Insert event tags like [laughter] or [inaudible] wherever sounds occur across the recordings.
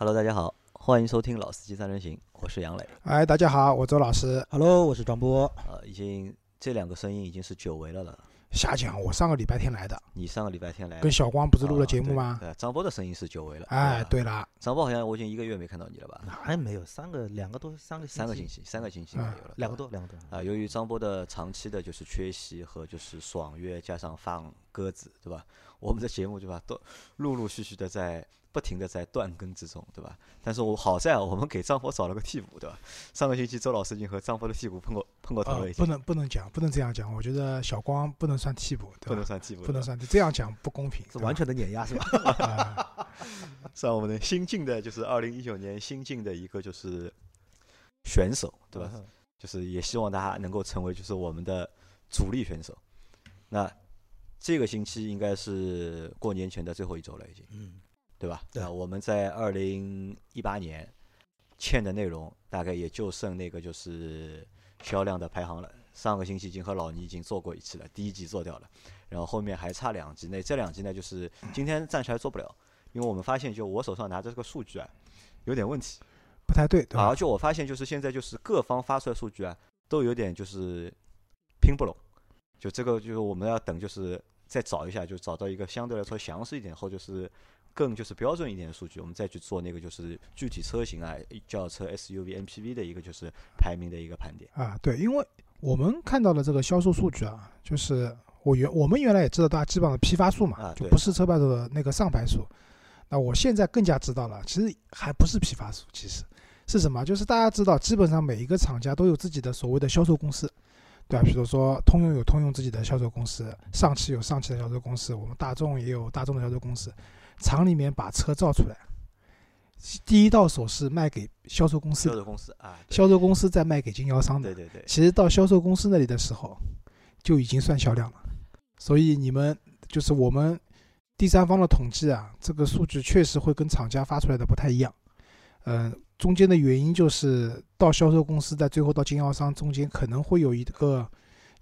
Hello，大家好，欢迎收听《老司机三人行》，我是杨磊。哎，大家好，我周老师。Hello，我是张波。呃，已经这两个声音已经是久违了了。瞎讲，我上个礼拜天来的，你上个礼拜天来，跟小光不是录了节目吗？啊对，对张波的声音是久违了。哎，对了，张波好像我已经一个月没看到你了吧？还没有三个两个多三个星三个星期，三个星期嗯没有了。两个多两个多啊，由于张波的长期的就是缺席和就是爽约，加上放鸽子，对吧？我们的节目对吧，都陆陆续续的在不停的在断更之中，对吧？但是我好在啊，我们给张波找了个替补，对吧？上个星期周老师已经和张波的替补碰过碰过头了，已，经呃不能不能讲，不能这样讲。我觉得小光不能算替补，对不能？算替补，不能算，这样讲不公平。是完全的碾压是吧？[laughs] 算我们的新进的，就是二零一九年新进的一个就是选手，对吧？嗯就是也希望大家能够成为就是我们的主力选手。那这个星期应该是过年前的最后一周了，已经，嗯，对吧？对啊我们在二零一八年欠的内容大概也就剩那个就是销量的排行了。上个星期已经和老倪已经做过一次了，第一集做掉了，然后后面还差两集。那这两集呢，就是今天暂时还做不了，因为我们发现就我手上拿着这个数据啊，有点问题。不太对，对吧而？且我发现就是现在就是各方发出来数据啊，都有点就是拼不拢，就这个就是我们要等就是再找一下，就找到一个相对来说详细一点或者是更就是标准一点的数据，我们再去做那个就是具体车型啊、轿车、SUV、MPV 的一个就是排名的一个盘点。啊，对，因为我们看到的这个销售数据啊，就是我原我们原来也知道，大家基本上的批发数嘛，啊就不是车牌数的那个上牌数。那我现在更加知道了，其实还不是批发数，其实是什么？就是大家知道，基本上每一个厂家都有自己的所谓的销售公司，对吧？比如说通用有通用自己的销售公司，上汽有上汽的销售公司，我们大众也有大众的销售公司。厂里面把车造出来，第一到手是卖给销售公司的，销售公司啊，销售公司再卖给经销商的对。对对，其实到销售公司那里的时候，就已经算销量了。所以你们就是我们第三方的统计啊，这个数据确实会跟厂家发出来的不太一样。嗯、中间的原因就是到销售公司，在最后到经销商中间可能会有一个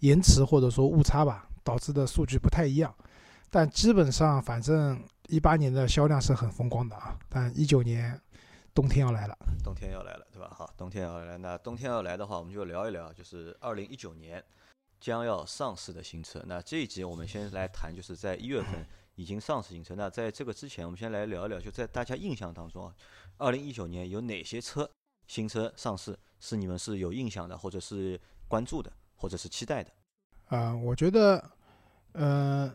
延迟或者说误差吧，导致的数据不太一样。但基本上，反正一八年的销量是很风光的啊，但一九年冬天要来了。冬天要来了，对吧？好，冬天要来，那冬天要来的话，我们就聊一聊，就是二零一九年将要上市的新车。那这一集我们先来谈，就是在一月份 [laughs] 已经上市新车。那在这个之前，我们先来聊一聊，就在大家印象当中啊，二零一九年有哪些车新车上市是你们是有印象的，或者是关注的，或者是期待的？啊、我觉得，呃，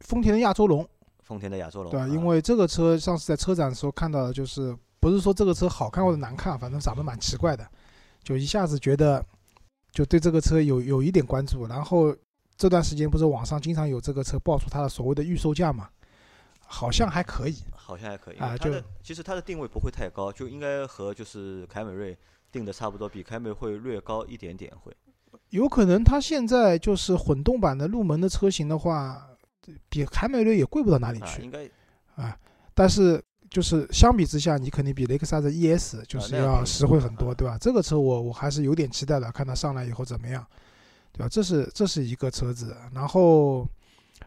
丰田的亚洲龙，丰田的亚洲龙，对？啊因为这个车上次在车展的时候看到的，就是不是说这个车好看或者难看，反正长得蛮奇怪的，就一下子觉得就对这个车有有一点关注。然后这段时间不是网上经常有这个车爆出它的所谓的预售价嘛，好像还可以。好像还可以。啊就其实它的定位不会太高，就应该和就是凯美瑞定的差不多，比凯美会略高一点点会。有可能它现在就是混动版的入门的车型的话，比凯美瑞也贵不到哪里啊，去应该啊。但是就是相比之下，你肯定比雷克萨斯 ES 就是要实惠很多，啊对吧？这个车我我还是有点期待的，看它上来以后怎么样，对吧？这是这是一个车子，然后，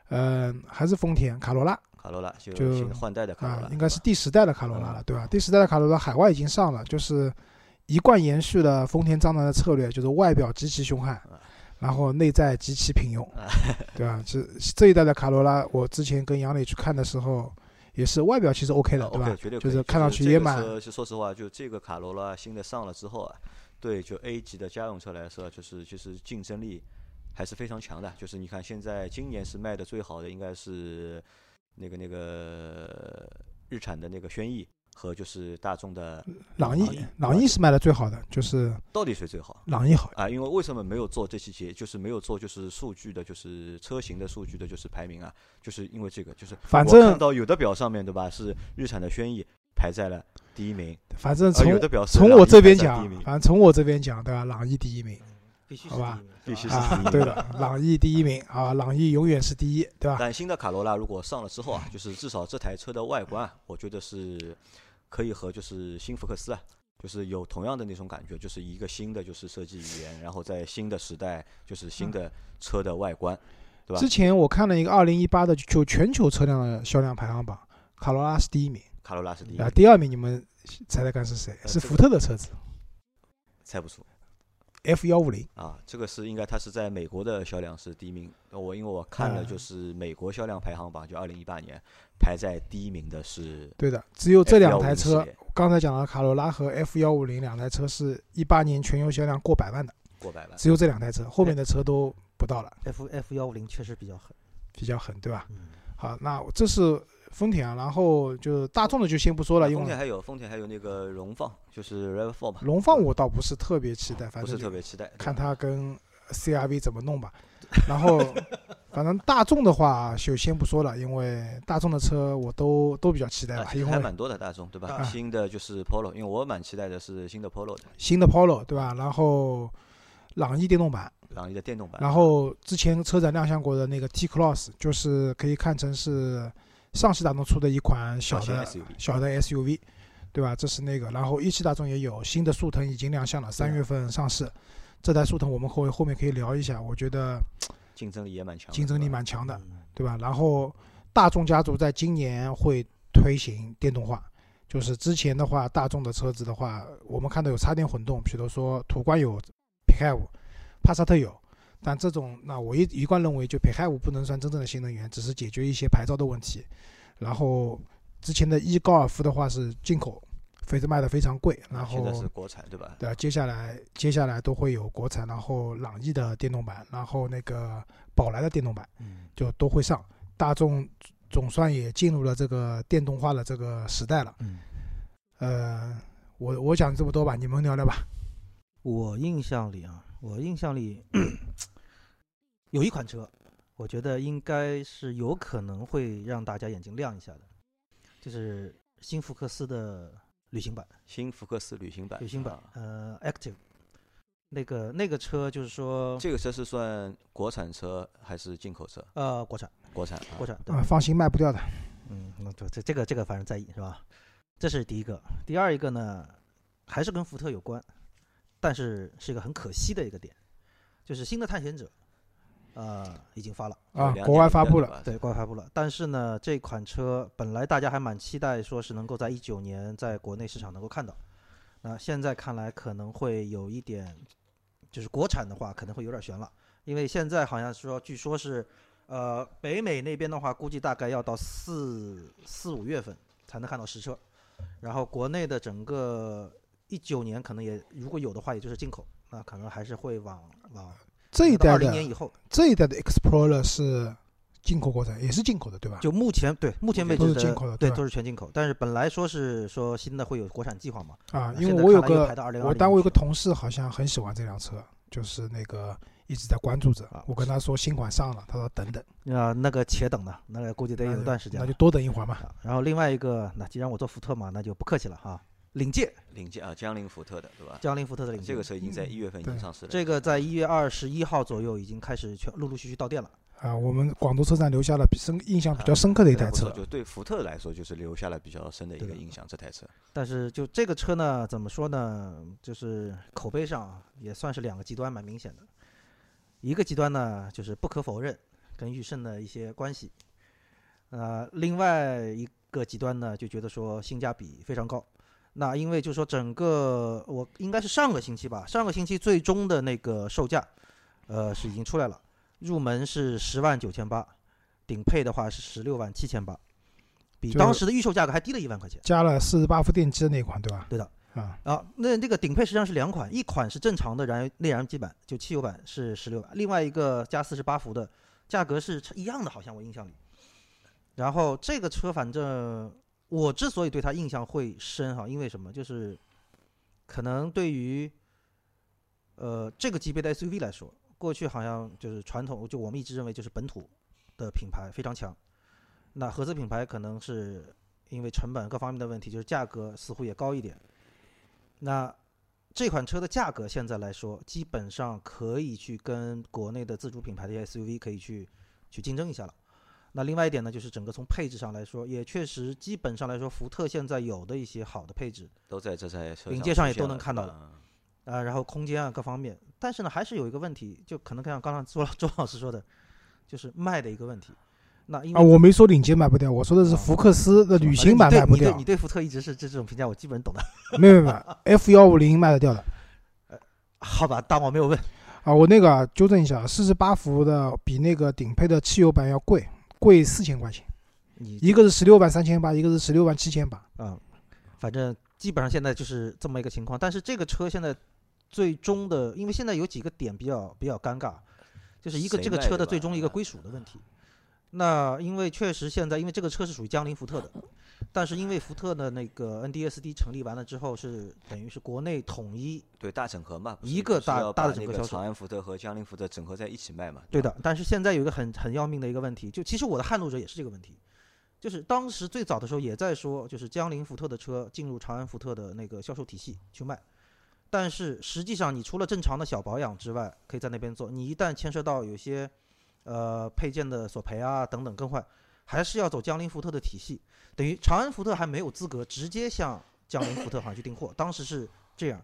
嗯、还是丰田卡罗拉卡罗拉就换代的卡罗拉，，啊应该是第十代的卡罗拉了，嗯对吧？第十代的卡罗拉海外已经上了，就是一贯延续了丰田章男的策略，就是外表极其凶悍啊，然后内在极其平庸啊，[laughs] 对吧？这这一代的卡罗拉，我之前跟杨磊去看的时候，也是外表其实 OK 的，啊对吧就是看上去也蛮就说实话，就这个卡罗拉新的上了之后啊，对就 A 级的家用车来说，就是就是竞争力还是非常强的。就是你看现在今年是卖的最好的，应该是那个那个日产的那个轩逸和就是大众的朗逸朗逸，是卖的最好的，就是到底谁最好？朗逸好。啊，因为为什么没有做这期节，就是没有做就是数据的，就是车型的数据的，就是排名啊，就是因为这个，就是反正看到有的表上面对吧，是日产的轩逸排在了第一名，啊反正从有的表是从我这边讲反正从我这边讲，对吧？朗逸第一名必须好吧是第一名必须是吧啊，对的，朗逸第一名啊，朗逸永远是第一，对吧？但新的卡罗拉如果上了之后啊，就是至少这台车的外观啊，我觉得是可以和就是新福克斯啊，就是有同样的那种感觉，就是一个新的就是设计语言，然后在新的时代就是新的车的外观，对吧之前我看了一个二零一八的就全球车辆的销量排行榜，卡罗拉是第一名，卡罗拉是第一啊，第二名你们猜猜看是谁？是福特的车子猜不出 F 幺五零。啊。这个是应该它是在美国的销量是第一名。呃我因为我看了啊就是美国销量排行榜，就二零一八年排在第一名的是对的，只有这两台车，刚才讲的卡罗拉和 F 幺五零两台车是一八年全球销量过百万的，过百万。只有这两台车，后面的车都不到了，F F 幺五零确实比较狠。比较狠，对吧？嗯，好，那这是丰田啊，然后就大众的就先不说了，因为丰田还有丰田还有那个荣放，就是 RAV4 吧，荣放我倒不是特别期待，反不是正就特别期待。看它跟 CRV 怎么弄吧。[laughs] 然后，反正大众的话就先不说了，因为大众的车我都都比较期待啊，吧，还蛮多的大众对吧？啊新的就是 Polo，因为我蛮期待的是新的 Polo 的，新的 Polo 对吧？然后朗逸电动版，朗逸的电动版。然后之前车展亮相过的那个 T Cross，就是可以看成是上汽大众出的一款小的 SUV 小的 SUV，对吧？这是那个，然后一汽大众也有新的速腾已经亮相了，三月份上市。这台速腾我们后后面可以聊一下，我觉得竞争力也蛮强，竞争力蛮强的，嗯对吧？然后大众家族在今年会推行电动化，就是之前的话，大众的车子的话，我们看到有插电混动，比如说途观有 PHEV，帕萨特有，但这种那我一一贯认为，就 PHEV 不能算真正的新能源，只是解决一些牌照的问题。然后之前的 e 高尔夫的话是进口，非常卖的非常贵，然后现在是国产对吧？对啊，接下来接下来都会有国产，然后朗逸的电动版，然后那个宝来的电动版。嗯，就都会上。大众总算也进入了这个电动化的这个时代了。嗯，呃，我我讲这么多吧，你们聊聊吧。我印象里啊，我印象里有一款车，我觉得应该是有可能会让大家眼睛亮一下的，就是新福克斯的旅行版。新福克斯旅行版，旅行版啊，呃，Active，那个那个车就是说，这个车是算国产车还是进口车？呃，国产，国产啊国产，对啊，放心，卖不掉的。嗯，那这这这个这个反正在意是吧？这是第一个。第二一个呢，还是跟福特有关，但是是一个很可惜的一个点，就是新的探险者，呃，已经发了，啊国外发布了对，国外发布了。但是呢，这款车本来大家还蛮期待，说是能够在一九年在国内市场能够看到。那现在看来可能会有一点，就是国产的话可能会有点悬了，因为现在好像说，据说是，呃，北美那边的话，估计大概要到四四五月份才能看到实车，然后国内的整个一九年可能也如果有的话，也就是进口，那可能还是会往往二这一代的零年以后，这一代的 Explorer 是进口国产，也是进口的，对吧？就目前对目前为都是进口的对都是全进口，但是本来说是说新的会有国产计划嘛，啊，因为我有个排到2020我单位有个同事好像很喜欢这辆车，就是那个一直在关注着啊。我跟他说新款上了，他说等等，啊、那个且等呢，那个估计得有一段时间了那就多等一会儿嘛。啊然后另外一个，那既然我做福特嘛，那就不客气了哈。领界，领界啊，江铃福特的对吧？江铃福特的领界，这个车已经在一月份已经上市了。这个在一月二十一号左右已经开始全陆陆续续到店了。啊，我们广州车展留下了比深印象比较深刻的一台车就对福特来说，就是留下了比较深的一个印象。这台车但是就这个车呢，怎么说呢？就是口碑上啊也算是两个极端，蛮明显的。一个极端呢，就是不可否认跟驭胜的一些关系。呃，另外一个极端呢，就觉得说性价比非常高。那因为就是说整个我应该是上个星期吧，上个星期最终的那个售价，呃是已经出来了，入门是十万九千八，顶配的话是十六万七千八，比当时的预售价格还低了一万块钱。加了四十八伏电机的那款，对吧？对的。啊，啊，那这个顶配实际上是两款，一款是正常的燃油内燃机版，就汽油版是十六万，另外一个加四十八伏的，价格是一样的，好像我印象里。然后这个车反正我之所以对它印象会深哈，因为什么？就是可能对于呃这个级别的 SUV 来说，过去好像就是传统，就我们一直认为就是本土的品牌非常强，那合资品牌可能是因为成本各方面的问题，就是价格似乎也高一点。那这款车的价格现在来说，基本上可以去跟国内的自主品牌的 SUV 可以去去竞争一下了。那另外一点呢，就是整个从配置上来说，也确实基本上来说，福特现在有的一些好的配置，都在这台车领界上也都能看到对吧啊、然后空间啊各方面，但是呢，还是有一个问题，就可能像刚刚周老 [laughs] 周老师说的，就是卖的一个问题。啊，那因为我没说领界卖不掉，我说的是啊福克斯的旅行版卖不掉你对你。对福特一直是这这种评价，我基本懂的。没有没有没 [laughs] 有，F 幺五零卖得掉的好吧，当我没有问。啊。我那个啊纠正一下，四十八伏的比那个顶配的汽油版要贵，贵四千块钱。你一个是十六万三千八，一个是十六万七千八。啊、反正基本上现在就是这么一个情况。但是这个车现在最终的，因为现在有几个点比较比较尴尬，就是一个这个车的最终一个归属的问题。那因为确实现在，因为这个车是属于江铃福特的，但是因为福特的那个 NDSD 成立完了之后，是等于是国内统一对大整合嘛，一个大大的整合销售长安福特和江铃福特整合在一起卖嘛。对的，但是现在有一个很很要命的一个问题，就其实我的撼路者也是这个问题，就是当时最早的时候也在说，就是江铃福特的车进入长安福特的那个销售体系去卖，但是实际上你除了正常的小保养之外，可以在那边做，你一旦牵涉到有些呃配件的索赔啊等等更换，还是要走江铃福特的体系，等于长安福特还没有资格直接向江铃福特好像去订货，当时是这样，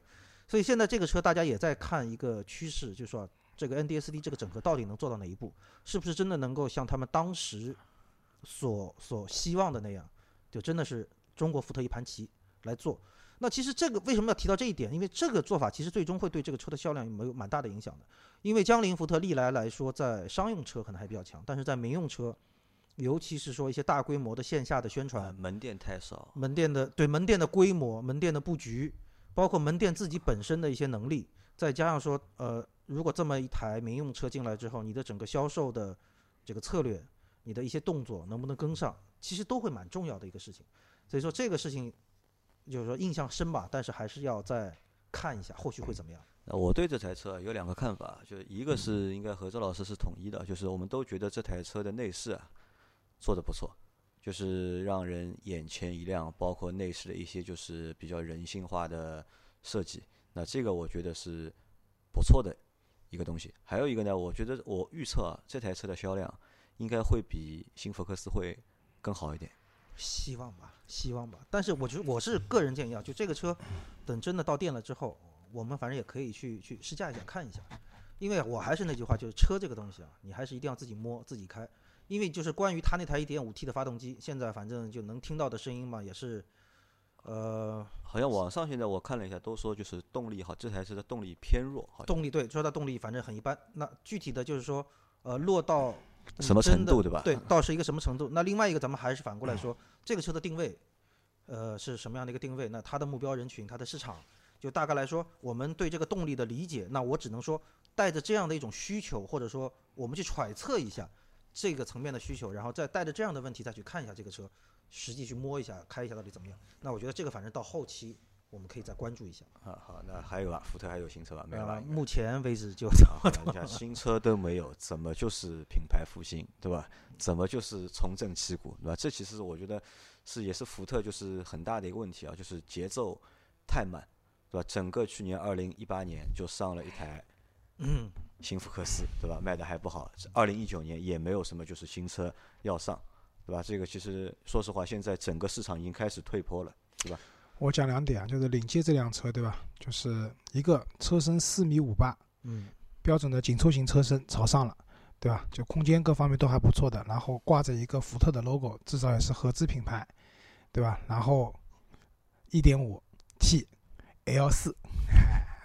所以现在这个车大家也在看一个趋势，就是说这个 NDSD 这个整合到底能做到哪一步，是不是真的能够像他们当时所所希望的那样，就真的是中国福特一盘棋来做。那其实这个为什么要提到这一点？因为这个做法其实最终会对这个车的销量有没有蛮大的影响的。因为江铃福特历来来说，在商用车可能还比较强，但是在民用车，尤其是说一些大规模的线下的宣传啊，，门店太少，门店的对门店的规模、门店的布局，包括门店自己本身的一些能力，再加上说，呃，如果这么一台民用车进来之后，你的整个销售的这个策略，你的一些动作能不能跟上，其实都会蛮重要的一个事情。所以说这个事情就是说印象深吧，但是还是要再看一下后续会怎么样。那我对这台车有两个看法，就是一个是应该和周老师是统一的，就是我们都觉得这台车的内饰啊做的不错，就是让人眼前一亮，包括内饰的一些就是比较人性化的设计，那这个我觉得是不错的一个东西。还有一个呢，我觉得我预测啊，这台车的销量应该会比新福克斯会更好一点。希望吧，希望吧。但是我觉得我是个人建议啊，就这个车，等真的到店了之后，我们反正也可以去去试驾一下，看一下。因为我还是那句话，就是车这个东西啊，你还是一定要自己摸自己开。因为就是关于它那台 1.5T 的发动机，现在反正就能听到的声音嘛，也是，呃，好像网上现在我看了一下，都说就是动力好，这台车的动力偏弱，好像动力对，说它动力反正很一般。那具体的就是说，呃，落到你什么程度对吧？对，到是一个什么程度？那另外一个，咱们还是反过来说，这个车的定位，呃，是什么样的一个定位？那它的目标人群，它的市场，就大概来说，我们对这个动力的理解，那我只能说，带着这样的一种需求，或者说我们去揣测一下这个层面的需求，然后再带着这样的问题再去看一下这个车，实际去摸一下、开一下到底怎么样。那我觉得这个反正到后期我们可以再关注一下。啊，好，那还有啊？福特还有新车吧？没有？目前为止就啊，[laughs] 你看新车都没有，怎么就是品牌复兴，对吧？怎么就是重振旗鼓，对吧？这其实我觉得是也是福特就是很大的一个问题啊，就是节奏太慢，对吧？整个去年二零一八年就上了一台嗯，新福克斯，对吧？卖的还不好，二零一九年也没有什么就是新车要上，对吧？这个其实说实话，现在整个市场已经开始退坡了，我讲两点啊，就是领界这辆车，对吧？就是一个车身四米五八，嗯，标准的紧凑型车身朝上了，对吧？就空间各方面都还不错的，然后挂着一个福特的 logo，至少也是合资品牌，对吧？然后一点五 T L 四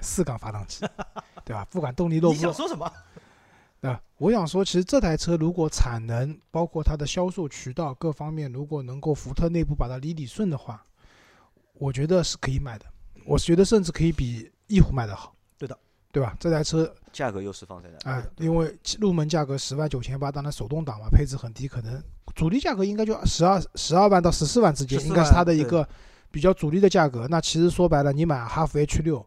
四缸发动机，[laughs] 对吧？不管动力弱你不弱，想说什么？[laughs] 对吧？我想说，其实这台车如果产能，包括它的销售渠道各方面，如果能够福特内部把它理理顺的话，我觉得是可以买的。我觉得甚至可以比翼虎卖的好。对的，对吧？这台车价格优势放在哪？啊、因为入门价格十万九千八，当然手动挡嘛，配置很低，可能主力价格应该就十二十二万到十四万之间，应该是它的一个比较主力的价格。那其实说白了，你买哈弗 H 六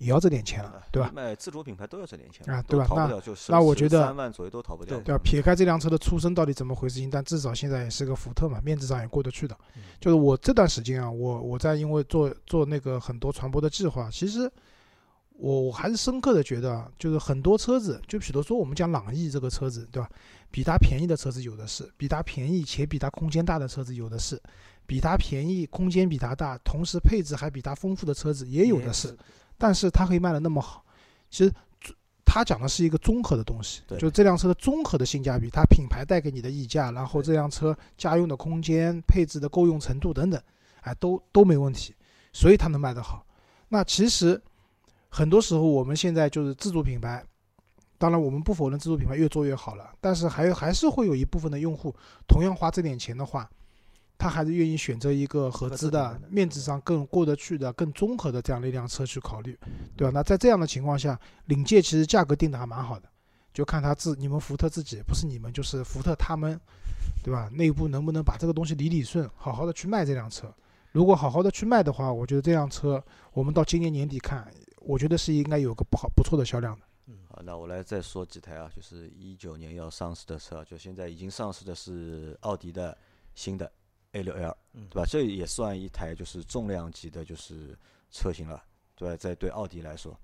也要这点钱了啊，对吧？卖自主品牌都要这点钱啊对吧那那我觉得三万左右都逃不掉。对吧？撇开这辆车的出身到底怎么回事情，但至少现在也是个福特嘛，面子上也过得去的。嗯就是我这段时间啊，我我在因为做做那个很多传播的计划，其实我我还是深刻的觉得啊，就是很多车子，就比如说我们讲朗逸这个车子，对吧？比它便宜的车子有的是，比它便宜且比它空间大的车子有的是，比它便宜空间比它大，同时配置还比它丰富的车子也有的是。但是它可以卖的那么好，其实它讲的是一个综合的东西，对。就是这辆车的综合的性价比，它品牌带给你的溢价，然后这辆车家用的空间、配置的够用程度等等，哎，都都没问题，所以它能卖得好。那其实很多时候我们现在就是自主品牌，当然我们不否认自主品牌越做越好了，但是还有还是会有一部分的用户同样花这点钱的话，他还是愿意选择一个合资的面子上更过得去的、更综合的这样的一辆车去考虑，对吧？那在这样的情况下，领界其实价格定的还蛮好的，就看他自你们福特自己，不是你们就是福特他们，对吧？内部能不能把这个东西理理顺，好好的去卖这辆车？如果好好的去卖的话，我觉得这辆车我们到今年年底看，我觉得是应该有个不好不错的销量的。好，那我来再说几台啊，就是一九年要上市的车啊，就现在已经上市的是奥迪的新的 A 六 L，嗯对吧？这也算一台就是重量级的，就是车型了，对吧？在对奥迪来说，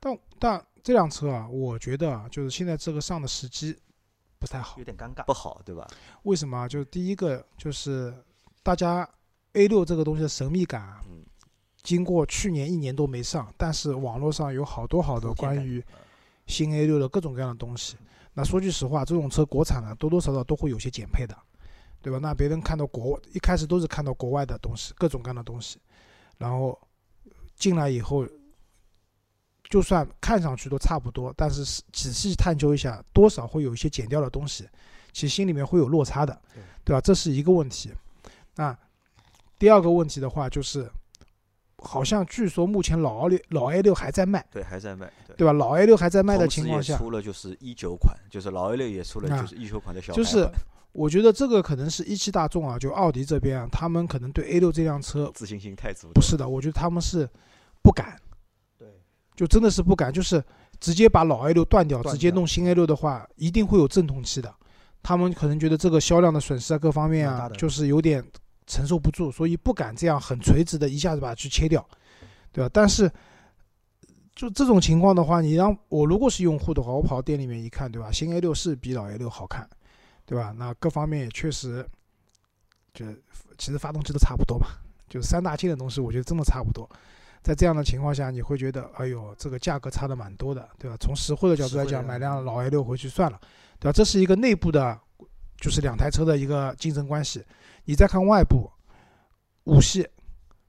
但但这辆车啊，我觉得啊，就是现在这个上的时机不太好有。点尴尬不。好，对吧？为什么啊？就是第一个就是大家 A 六这个东西的神秘感啊，嗯，经过去年一年都没上，但是网络上有好多好多关于新 A 六的各种各样的东西。那说句实话，这种车国产的，多多少少都会有些减配的，对吧？那别人看到国一开始都是看到国外的东西，各种各样的东西，然后进来以后，就算看上去都差不多，但是是仔细探究一下，多少会有一些减掉的东西，其实心里面会有落差的对，吧？这是一个问题。那第二个问题的话，就是好像据说目前老 A 六老 A 六还在卖，对，还在卖，对。对吧？老 A 六还在卖的情况下，出了就是一九款，就是老 A 六也出了啊就是一九款的小就是我觉得这个可能是一汽大众啊，就奥迪这边啊，他们可能对 A 六这辆车自信心太足，不是的，我觉得他们是不敢，对，就真的是不敢，就是直接把老 A 六断掉，直接弄新 A 六的话，一定会有阵痛期的。他们可能觉得这个销量的损失啊，各方面啊就是有点承受不住，所以不敢这样很垂直的一下子把它去切掉，对吧？但是就这种情况的话，你让我如果是用户的话，我跑到店里面一看，对吧？新 A 六是比老 A 六好看，对吧？那各方面也确实，就其实发动机都差不多嘛，就三大件的东西，我觉得真的差不多。在这样的情况下，你会觉得，哎呦，这个价格差的蛮多的，对吧？从实惠的角度来讲，买辆老 A 六回去算了，对吧？这是一个内部的，就是两台车的一个竞争关系。你再看外部，五系、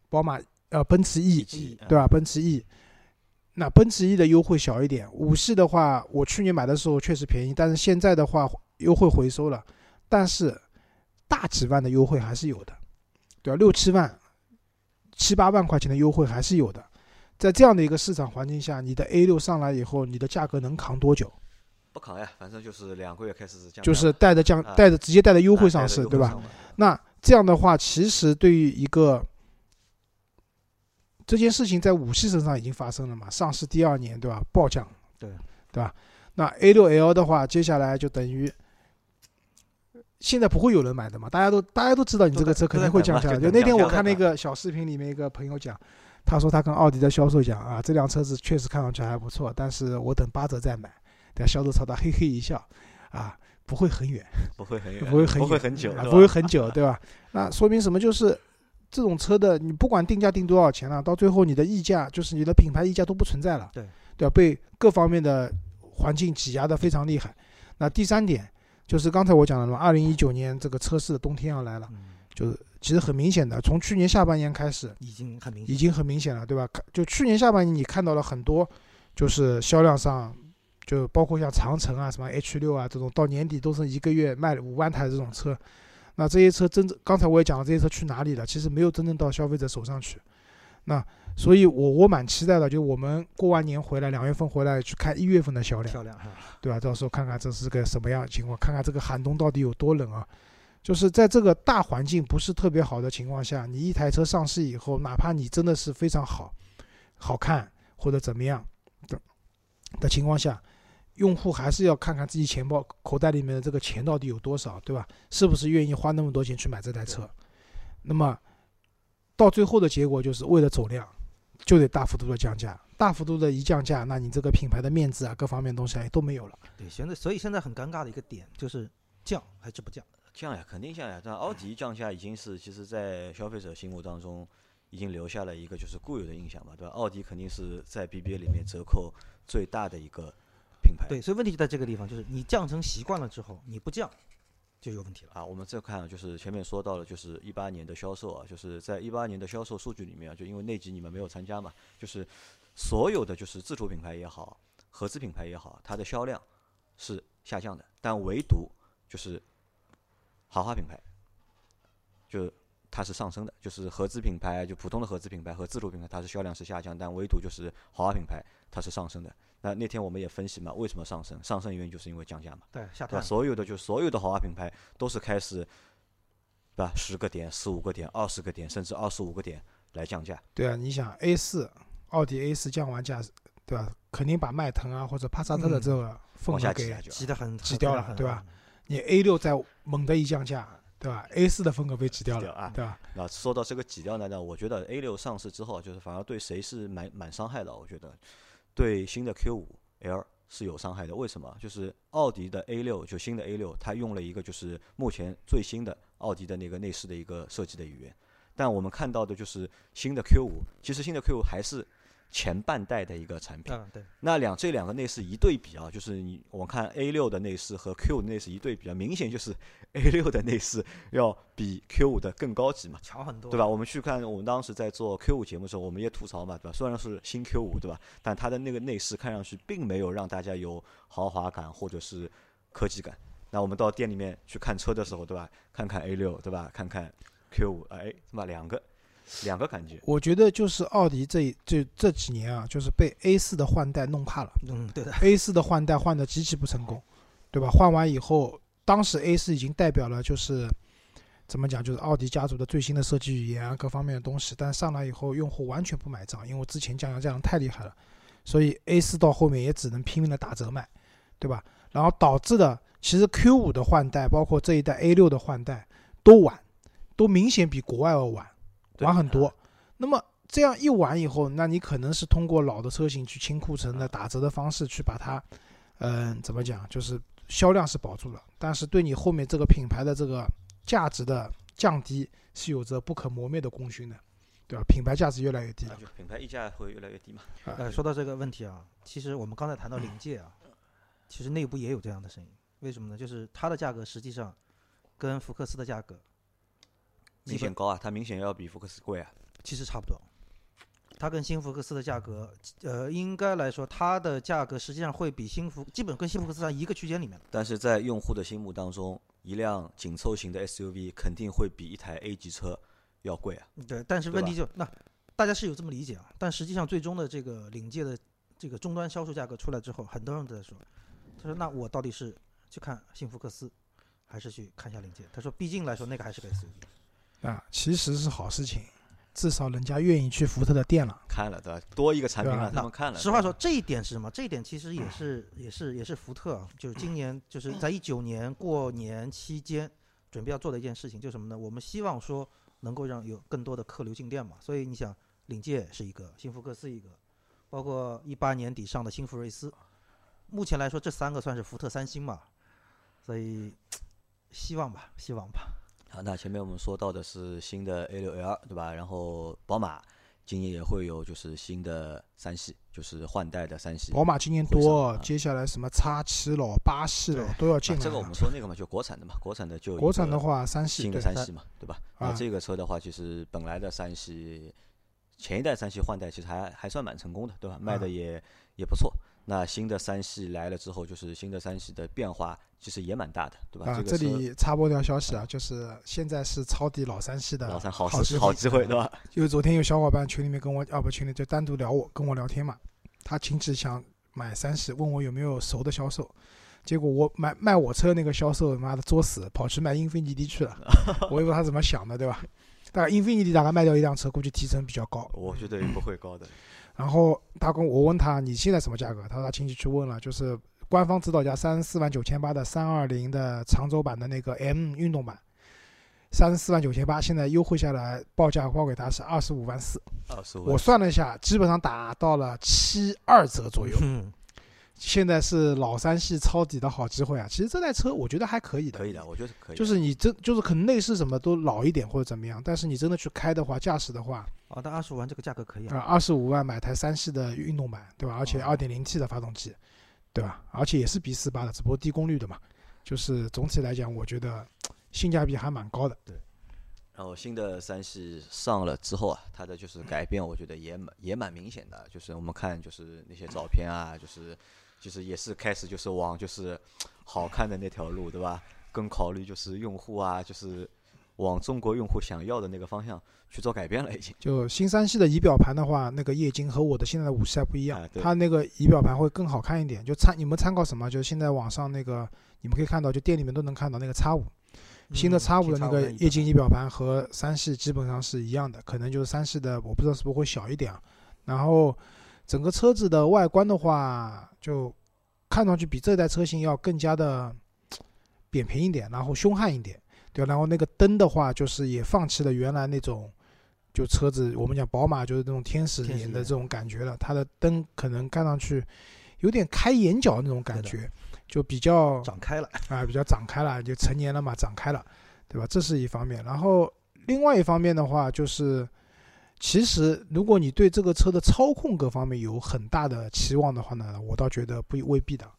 宝马、呃奔驰 E，E 对吧？奔驰 E，那奔驰 E 的优惠小一点，五系的话，我去年买的时候确实便宜，但是现在的话优惠回收了，但是大几万的优惠还是有的，对吧？六七万、七八万块钱的优惠还是有的。在这样的一个市场环境下，你的 A 六上来以后，你的价格能扛多久？不扛呀，反正就是两个月开始是降，就是带着降啊，带着直接带着优惠上市，对吧？那这样的话，其实对于一个这件事情在五系身上已经发生了嘛，上市第二年，对吧？暴降，对对吧？那 A 六 L 的话，接下来就等于现在不会有人买的嘛，大家都大家都知道你这个车肯定会降价的。就那天我看那个小视频里面一个朋友讲，他说他跟奥迪的销售讲啊，这辆车子确实看上去还不错，但是我等八折再买。对吧，销售朝他嘿嘿一笑，啊，不会很远。[laughs] 不会很远，不会很远不会很久，不会吧很久，对吧？那说明什么？就是这种车的，你不管定价定多少钱了，到最后你的溢价，就是你的品牌溢价都不存在了，对对吧？被各方面的环境挤压的非常厉害。那第三点就是刚才我讲的嘛，二零一九年这个车市的冬天要来了，嗯，就是其实很明显的，从去年下半年开始，已经很明显，已经很明显了，对吧？看就去年下半年你看到了很多，就是销量上，就包括像长城啊、什么 H 六啊这种，到年底都是一个月卖五万台这种车。那这些车真正，刚才我也讲了，这些车去哪里了？其实没有真正到消费者手上去。那所以我，我蛮期待的，就我们过完年回来，两月份回来去看一月份的销量。销量哈，对吧？到时候看看这是个什么样的情况，看看这个寒冬到底有多冷啊！就是在这个大环境不是特别好的情况下，你一台车上市以后，哪怕你真的是非常好、好看或者怎么样的的情况下，用户还是要看看自己钱包口袋里面的这个钱到底有多少，对吧？是不是愿意花那么多钱去买这台车？那么到最后的结果就是为了走量，就得大幅度的降价。大幅度的一降价，那你这个品牌的面子啊，各方面东西啊都没有了。对，现在所以现在很尴尬的一个点就是降还是不降？降呀，肯定降呀。但奥迪降价已经是，其实，在消费者心目当中，已经留下了一个就是固有的印象嘛，对吧？奥迪肯定是在 BBA 里面折扣最大的一个品牌。对，所以问题就在这个地方，就是你降成习惯了之后，你不降就有问题了。啊，我们再看，就是前面说到了，就是一八年的销售啊，就是在一八年的销售数据里面啊，就因为那集你们没有参加嘛，就是所有的就是自主品牌也好，合资品牌也好，它的销量是下降的，但唯独就是豪华品牌，就它是上升的，就是合资品牌就普通的合资品牌和自主品牌，它是销量是下降，但唯独就是豪华品牌它是上升的。那那天我们也分析嘛，为什么上升？上升原因就是因为降价嘛。对，下？探。所有的就所有的豪华品牌都是开始，对吧？十个点、十五个点、二十个点，甚至二十五个点来降价。对啊，你想 A 四，奥迪 A 四降完价，对吧？肯定把迈腾啊或者帕萨特的嗯这个份往额给下挤挤得很挤掉了对吧？你 A 六再猛的一降价，对吧？A 四的风格被挤掉了，掉啊对吧？那说到这个挤掉呢，那我觉得 A 六上市之后，就是反而对谁是蛮蛮伤害的。我觉得对新的 Q 五 L 是有伤害的。为什么？就是奥迪的 A 六，就新的 A 六，它用了一个就是目前最新的奥迪的那个内饰的一个设计的语言。但我们看到的就是新的 Q 五，其实新的 Q 五还是前半代的一个产品。嗯，对，那两这两个内饰一对比啊，就是你我看 A 六的内饰和 Q 五的内饰一对比啊，明显就是 [laughs] A 六的内饰要比 Q 五的更高级嘛，强很多，对吧？？我们去看我们当时在做 Q 五节目的时候，我们也吐槽嘛，对吧？虽然是新 Q 五，对吧？但它的那个内饰看上去并没有让大家有豪华感或者是科技感。那我们到店里面去看车的时候，对吧？看看 A 六，对吧？看看 Q 五，哎，他妈两个两个感觉。我觉得就是奥迪这这这几年啊，就是被 A 四的换代弄怕了。嗯，对的，A 四的换代换的极其不成功，对吧？换完以后，当时 A 四已经代表了就是怎么讲，就是奥迪家族的最新的设计语言啊，各方面的东西。但上来以后，用户完全不买账，因为之前降价降的太厉害了，所以 A 四到后面也只能拼命的打折卖，对吧？然后导致的其实 Q 五的换代，包括这一代 A 六的换代都晚，都明显比国外要晚，对晚很多。那么这样一玩以后，那你可能是通过老的车型去清库存的打折的方式去把它，嗯、怎么讲，就是销量是保住了，但是对你后面这个品牌的这个价值的降低是有着不可磨灭的功勋的，对吧？品牌价值越来越低了。就品牌溢价会越来越低嘛。呃，说到这个问题啊，其实我们刚才谈到临界啊，其实内部也有这样的声音。为什么呢？就是它的价格实际上跟福克斯的价格明显高啊，它明显要比福克斯贵啊。其实差不多。它跟新福克斯的价格，呃，应该来说，它的价格实际上会比新福基本跟新福克斯在一个区间里面。但是在用户的心目当中，一辆紧凑型的 SUV 肯定会比一台 A 级车要贵啊。对，但是问题就那大家是有这么理解啊，但实际上最终的这个领界的这个终端销售价格出来之后，很多人都在说，他说那我到底是去看新福克斯，还是去看一下领界？他说，毕竟来说那个还是个 SUV。啊，其实是好事情，至少人家愿意去福特的店了。看了对吧？多一个产品对吧让他们看了。实话说，这一点是什么？这一点其实也是也是也是福特啊，就是今年就是在一九年过年期间准备要做的一件事情，就是什么呢？我们希望说能够让有更多的客流进店嘛。所以你想，领界是一个，新福克斯一个，包括一八年底上的新福睿斯，目前来说这三个算是福特三星嘛。所以 [tsk] 希望吧，希望吧。好，那前面我们说到的是新的 A6L 对吧？然后宝马今年也会有就是新的三系，就是换代的三系。宝马今年多啊，接下来什么叉七了、八系了都要进来。啊这个我们说那个嘛，就国产的嘛，国产的就国产的话，三系新的对三系嘛，对吧？那啊这个车的话，其实本来的三系前一代三系换代其实还还算蛮成功的，对吧？卖的啊也也不错。那新的三系来了之后，就是新的三系的变化其实也蛮大的，对吧？啊，这里插播条消息啊，就是现在是抄底老三系的老三好事好机会好机会，对吧？[laughs] 因为昨天有小伙伴群里面跟我，啊不群里就单独聊我，跟我聊天嘛，他亲戚想买三系，问我有没有熟的销售，结果我买卖我车那个销售妈的作死，跑去卖英菲尼迪去了，[laughs] 我也不知道他怎么想的，对吧？大概英菲尼迪大概卖掉一辆车，估计提成比较高。我觉得也不会高的。然后他跟我问他你现在什么价格？他说他亲戚去问了，就是官方指导价三十四万九千八的三二零的长轴版的那个 M 运动版，三十四万九千八，现在优惠下来报价报给他是二十五万四。二十五我算了一下，基本上打到了七二折左右。嗯，现在是老三系抄底的好机会啊！其实这台车我觉得还可以的，可以的，我觉得可以的。就是你真就是可能内饰什么都老一点或者怎么样，但是你真的去开的话，驾驶的话，啊，但二十五万这个价格可以啊，啊。二十五万买台三系的运动版，对吧？而且哦二点零 T 的发动机，对吧？而且也是 B 四八的，只不过低功率的嘛。就是总体来讲，我觉得性价比还蛮高的。对然后新的三系上了之后啊，它的就是改变，我觉得也蛮也蛮明显的。就是我们看就是那些照片啊，就是就是也是开始就是往就是好看的那条路，对吧？更考虑就是用户啊，就是往中国用户想要的那个方向去做改变了，已经。就新三系的仪表盘的话，那个液晶和我的现在的五系还不一样它那个仪表盘会更好看一点。就参你们参考什么？就是现在网上那个你们可以看到，就店里面都能看到那个叉五。新的嗯叉五的那个液晶仪表盘和三系基本上是一样的，可能就是三系的我不知道是不是会小一点啊。然后整个车子的外观的话，就看上去比这代车型要更加的扁平一点，然后凶悍一点，对吧然后那个灯的话，就是也放弃了原来那种就车子我们讲宝马就是那种天使天使眼眼的这种感觉了，它的灯可能看上去有点开眼角那种感觉，就比较长开了，啊，比较长开了，就成年了嘛，长开了，对吧？这是一方面。然后另外一方面的话，就是其实如果你对这个车的操控各方面有很大的期望的话呢，我倒觉得不未必的。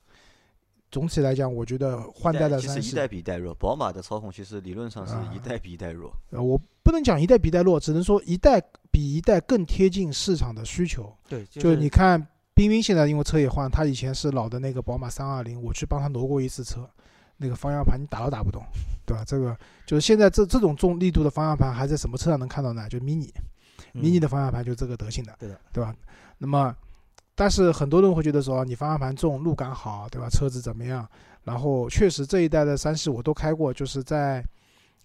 总体来讲，我觉得换代的三系，其实一代比一代弱，宝马的操控其实理论上是一啊代比一代弱。呃，我不能讲一代比一代弱，只能说一代比一代更贴近市场的需求。对，就就是你看冰冰现在因为车也换，他以前是老的那个宝马三二零，我去帮他挪过一次车，那个方向盘你打都打不动，对吧？这个就是现在这这种重力度的方向盘还在什么车上能看到呢？就 mini，mini、的方向盘就这个德行的，对的，对吧？那么，但是很多人会觉得说，你方向盘重，路感好，对吧？车子怎么样？然后确实这一代的三系我都开过，就是在。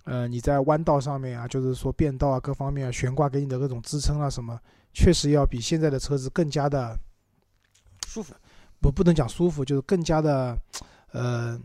呃，你在弯道上面啊，就是说变道啊，各方面啊，悬挂给你的各种支撑啊，什么，确实要比现在的车子更加的舒服，不不能讲舒服，就是更加的，呃，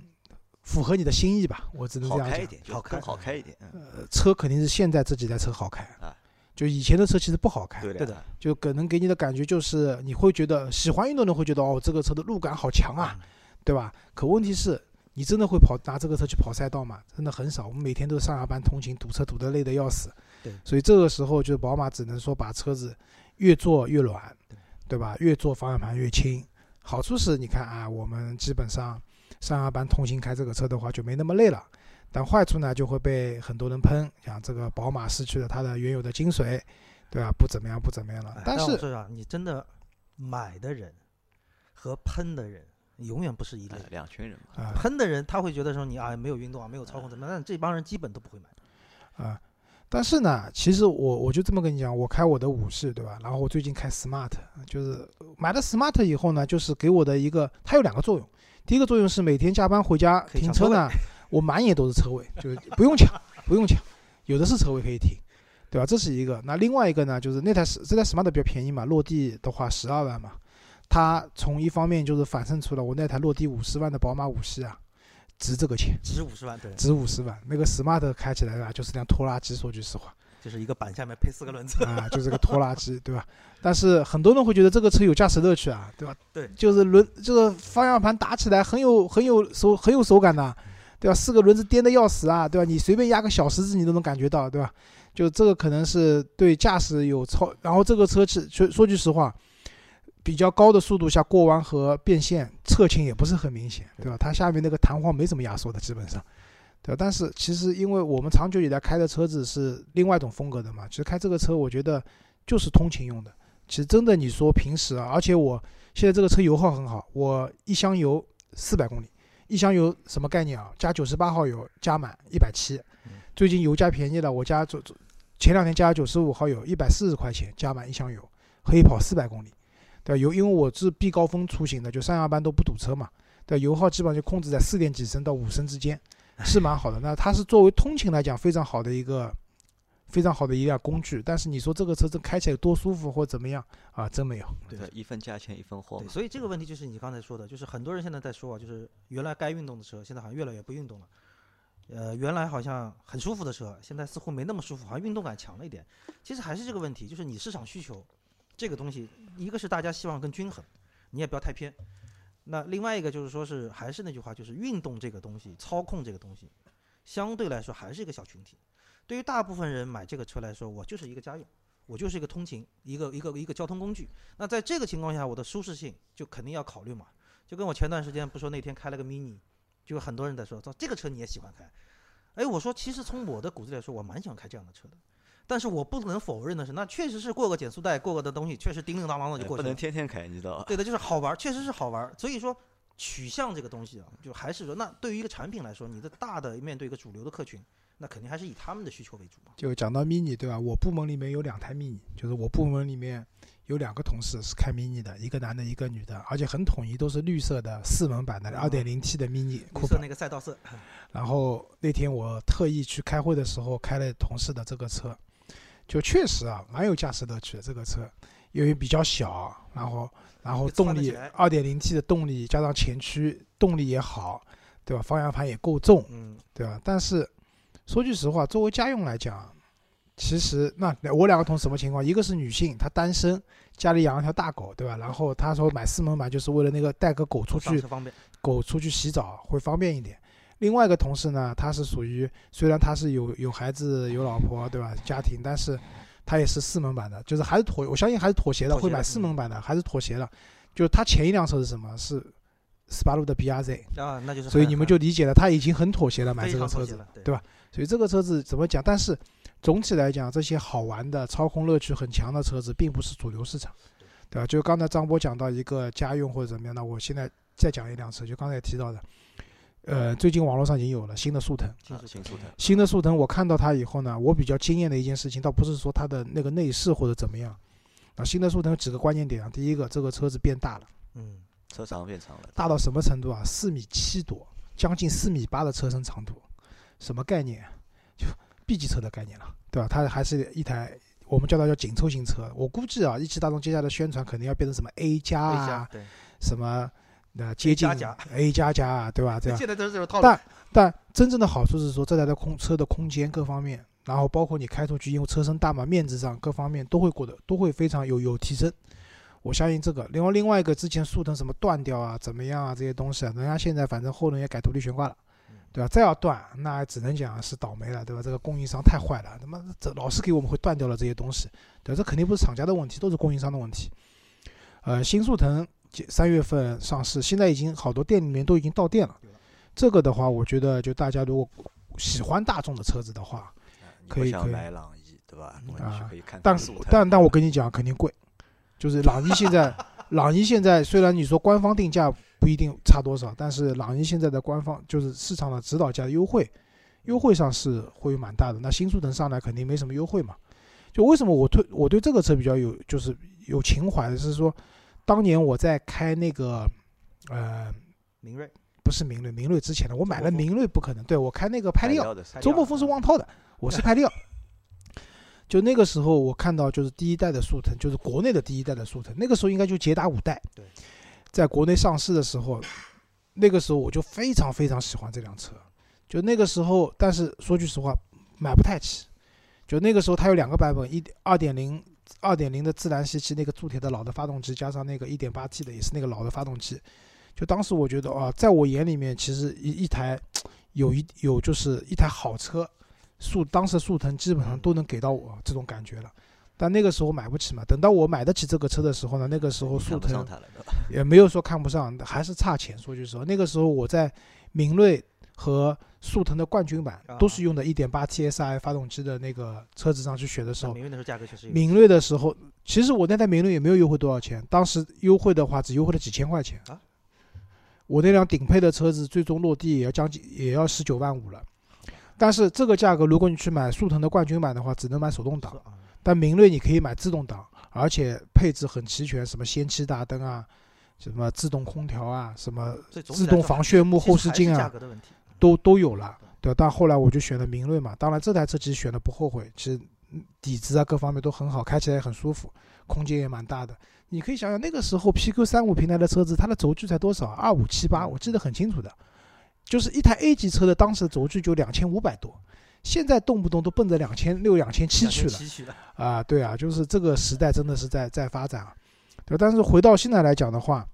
符合你的心意吧。我只能这样讲。好开一点，就好更开好开一点。嗯呃，车肯定是现在这几台车好开啊，就以前的车其实不好开，对对的，就可能给你的感觉就是你会觉得喜欢运动的人会觉得哦，这个车的路感好强啊，嗯对吧？可问题是，你真的会跑拿这个车去跑赛道吗？真的很少。我们每天都是上下班通勤，堵车堵得累得要死。对所以这个时候，就是宝马只能说把车子越做越软，对对吧？越做方向盘越轻。好处是，你看啊，我们基本上上下班通勤开这个车的话就没那么累了。但坏处呢，就会被很多人喷，像这个宝马失去了它的原有的精髓，对吧？不怎么样，不怎么样了哎。但是你真的买的人和喷的人永远不是一类哎。两群人嘛，啊喷的人他会觉得说你啊没有运动啊，没有操控怎么样，但这帮人基本都不会买。啊，但是呢，其实我我就这么跟你讲，我开我的五系，对吧？然后我最近开 smart，就是买了 smart 以后呢，就是给我的一个，它有两个作用。第一个作用是每天加班回家停车呢，[laughs] 我满眼都是车位，就是不用抢，不用抢，有的是车位可以停，对吧？这是一个。那另外一个呢，就是那台这台 smart 比较便宜嘛，落地的话十二万嘛，它从一方面就是反衬出了我那台落地五十万的宝马五系啊，值这个钱。值五十万，对，值五十万，那个 smart 开起来啊，就是辆拖拉机。说句实话，就是一个板下面配四个轮子。啊，就是个拖拉机，对吧？但是很多人会觉得这个车有驾驶乐趣啊，对吧？对就是轮这个方向盘打起来很有很有手很有手感的，[laughs] 对吧？四个轮子颠的要死啊，对吧？你随便压个小石子你都能感觉到，对吧？就这个可能是对驾驶有超，然后这个车是说说句实话，比较高的速度下过弯和变线侧倾也不是很明显，对吧？它下面那个弹簧没怎么压缩的，基本上。对吧，但是其实因为我们长久以来开的车子是另外一种风格的嘛，其实开这个车我觉得就是通勤用的。其实真的你说平时啊，而且我现在这个车油耗很好，我一箱油四百公里，一箱油什么概念啊？加九十八号油加满一百七嗯，最近油价便宜了，我加左左前两天加九十五号油一百四十块钱加满一箱油，可以跑四百公里。对吧，油因为我是避高峰出行的，就上下班都不堵车嘛，对，油耗基本上就控制在四点几升到五升之间。是蛮好的。那它是作为通勤来讲非常好的一个非常好的一辆工具，但是你说这个车子开起来多舒服或怎么样啊？真没有。对一分价钱一分货。所以这个问题就是你刚才说的，就是很多人现在在说啊，就是原来该运动的车，现在好像越来越不运动了。呃，原来好像很舒服的车，现在似乎没那么舒服，好像运动感强了一点。其实还是这个问题，就是你市场需求这个东西，一个是大家希望更均衡，你也不要太偏。那另外一个就是说是还是那句话，就是运动这个东西，操控这个东西，相对来说还是一个小群体。对于大部分人买这个车来说，我就是一个家用，我就是一个通勤，一个一个一个交通工具。那在这个情况下，我的舒适性就肯定要考虑嘛。就跟我前段时间不说那天开了个 mini，就有很多人在说，说这个车你也喜欢开。哎，我说其实从我的骨子里来说，我蛮喜欢开这样的车的。但是我不能否认的是，那确实是过个减速带，过个的东西，确实叮叮当当的就过去了。不能天天开，你知道吧？对的，就是好玩，确实是好玩。所以说，取向这个东西啊，就还是说，那对于一个产品来说，你的大的面对一个主流的客群，那肯定还是以他们的需求为主嘛。就讲到 mini 对吧？我部门里面有两台 mini，就是我部门里面有两个同事是开 mini 的，一个男的，一个女的，而且很统一，都是绿色的四门版的二点零 T 的 mini 绿色那个赛道色。然后那天我特意去开会的时候开了同事的这个车。就确实啊，蛮有驾驶乐趣的这个车，因为比较小，然后然后动力二点零 T 的动力加上前驱动力也好，对吧？方向盘也够重，嗯，对吧？但是说句实话，作为家用来讲，其实那我两个同事什么情况？一个是女性，她单身，家里养了条大狗，对吧？然后她说买四门版就是为了那个带个狗出去，狗出去洗澡会方便一点。另外一个同事呢，他是属于虽然他是有有孩子有老婆对吧家庭，但是他也是四门版的，就是还是妥，我相信还是妥协的，会买四门版的，还是妥协的。就是他前一辆车是什么？是斯巴鲁的 BRZ 啊，那就是。所以你们就理解了，他已经很妥协了买这个车子，对吧？所以这个车子怎么讲？但是总体来讲，这些好玩的、操控乐趣很强的车子，并不是主流市场，对吧？就刚才张波讲到一个家用或者怎么样那，我现在再讲一辆车，就刚才提到的。呃，最近网络上已经有了新的速腾，新速腾，新的速腾。我看到它以后呢，我比较惊艳的一件事情，倒不是说它的那个内饰或者怎么样，啊，新的速腾有几个关键点啊。第一个，这个车子变大了，嗯，车长变长了，大到什么程度啊？四米七多，将近四米八的车身长度，什么概念？就 B 级车的概念了，对吧？它还是一台我们叫它叫紧凑型车。我估计啊，一汽大众接下来的宣传肯定要变成什么 A 加啊，什么。那接近 A 加加啊，对吧？这样。现在都是这种套路。但但真正的好处是说，这台的空车的空间各方面，然后包括你开出去，因为车身大嘛，面子上各方面都会过得都会非常有有提升。我相信这个。另外另外一个，之前速腾什么断掉啊，怎么样啊，这些东西啊，人家现在反正后轮也改独立悬挂了，对吧？再要断，那只能讲是倒霉了，对吧？这个供应商太坏了，他妈这老是给我们会断掉了这些东西，对，这肯定不是厂家的问题，都是供应商的问题。呃，新速腾。三月份上市，现在已经好多店里面都已经到店了。这个的话，我觉得就大家如果喜欢大众的车子的话，可以可以买朗逸，对吧？啊，但但但我跟你讲，肯定贵。就是朗逸现在，[laughs] 朗逸现在虽然你说官方定价不一定差多少，但是朗逸现在的官方就是市场的指导价优惠，优惠上是会蛮大的。那新速腾上来肯定没什么优惠嘛。就为什么我推我对这个车比较有就是有情怀的是说。当年我在开那个，呃，明锐，不是明锐，明锐之前的，我买了明锐不可能，对我开那个派利奥，周末风是旺套的，我是派利奥。[laughs] 就那个时候我看到就是第一代的速腾，就是国内的第一代的速腾，那个时候应该就捷达五代，对，在国内上市的时候，那个时候我就非常非常喜欢这辆车，就那个时候，但是说句实话，买不太起，就那个时候它有两个版本，一二点零。二点零的自然吸气那个铸铁的老的发动机，加上那个一点八 T 的也是那个老的发动机，就当时我觉得啊，在我眼里面，其实一一台有一有就是一台好车，速当时速腾基本上都能给到我这种感觉了。但那个时候买不起嘛，等到我买得起这个车的时候呢，那个时候速腾也没有说看不上，还是差钱。说句实话，那个时候我在明锐和速腾的冠军版都是用的 1.8T SI 发动机的那个车子上去选的时候，明锐的时候价格确实。明锐的时候，其实我那台明锐也没有优惠多少钱，当时优惠的话只优惠了几千块钱啊。我那辆顶配的车子最终落地也要将近也要十九万五了，但是这个价格如果你去买速腾的冠军版的话，只能买手动挡，但明锐你可以买自动挡，而且配置很齐全，什么氙气大灯啊，什么自动空调啊，什么自动防眩目后视镜啊。都都有了，对但后来我就选了明锐嘛。当然，这台车其实选的不后悔，其实底子啊各方面都很好，开起来也很舒服，空间也蛮大的。你可以想想，那个时候 PQ 三五平台的车子，它的轴距才多少？二五七八，我记得很清楚的。就是一台 A 级车的当时的轴距就两千五百多，现在动不动都奔着两千六、两千七去了。啊，对啊，就是这个时代真的是在在发展啊。对，但是回到现在来讲的话。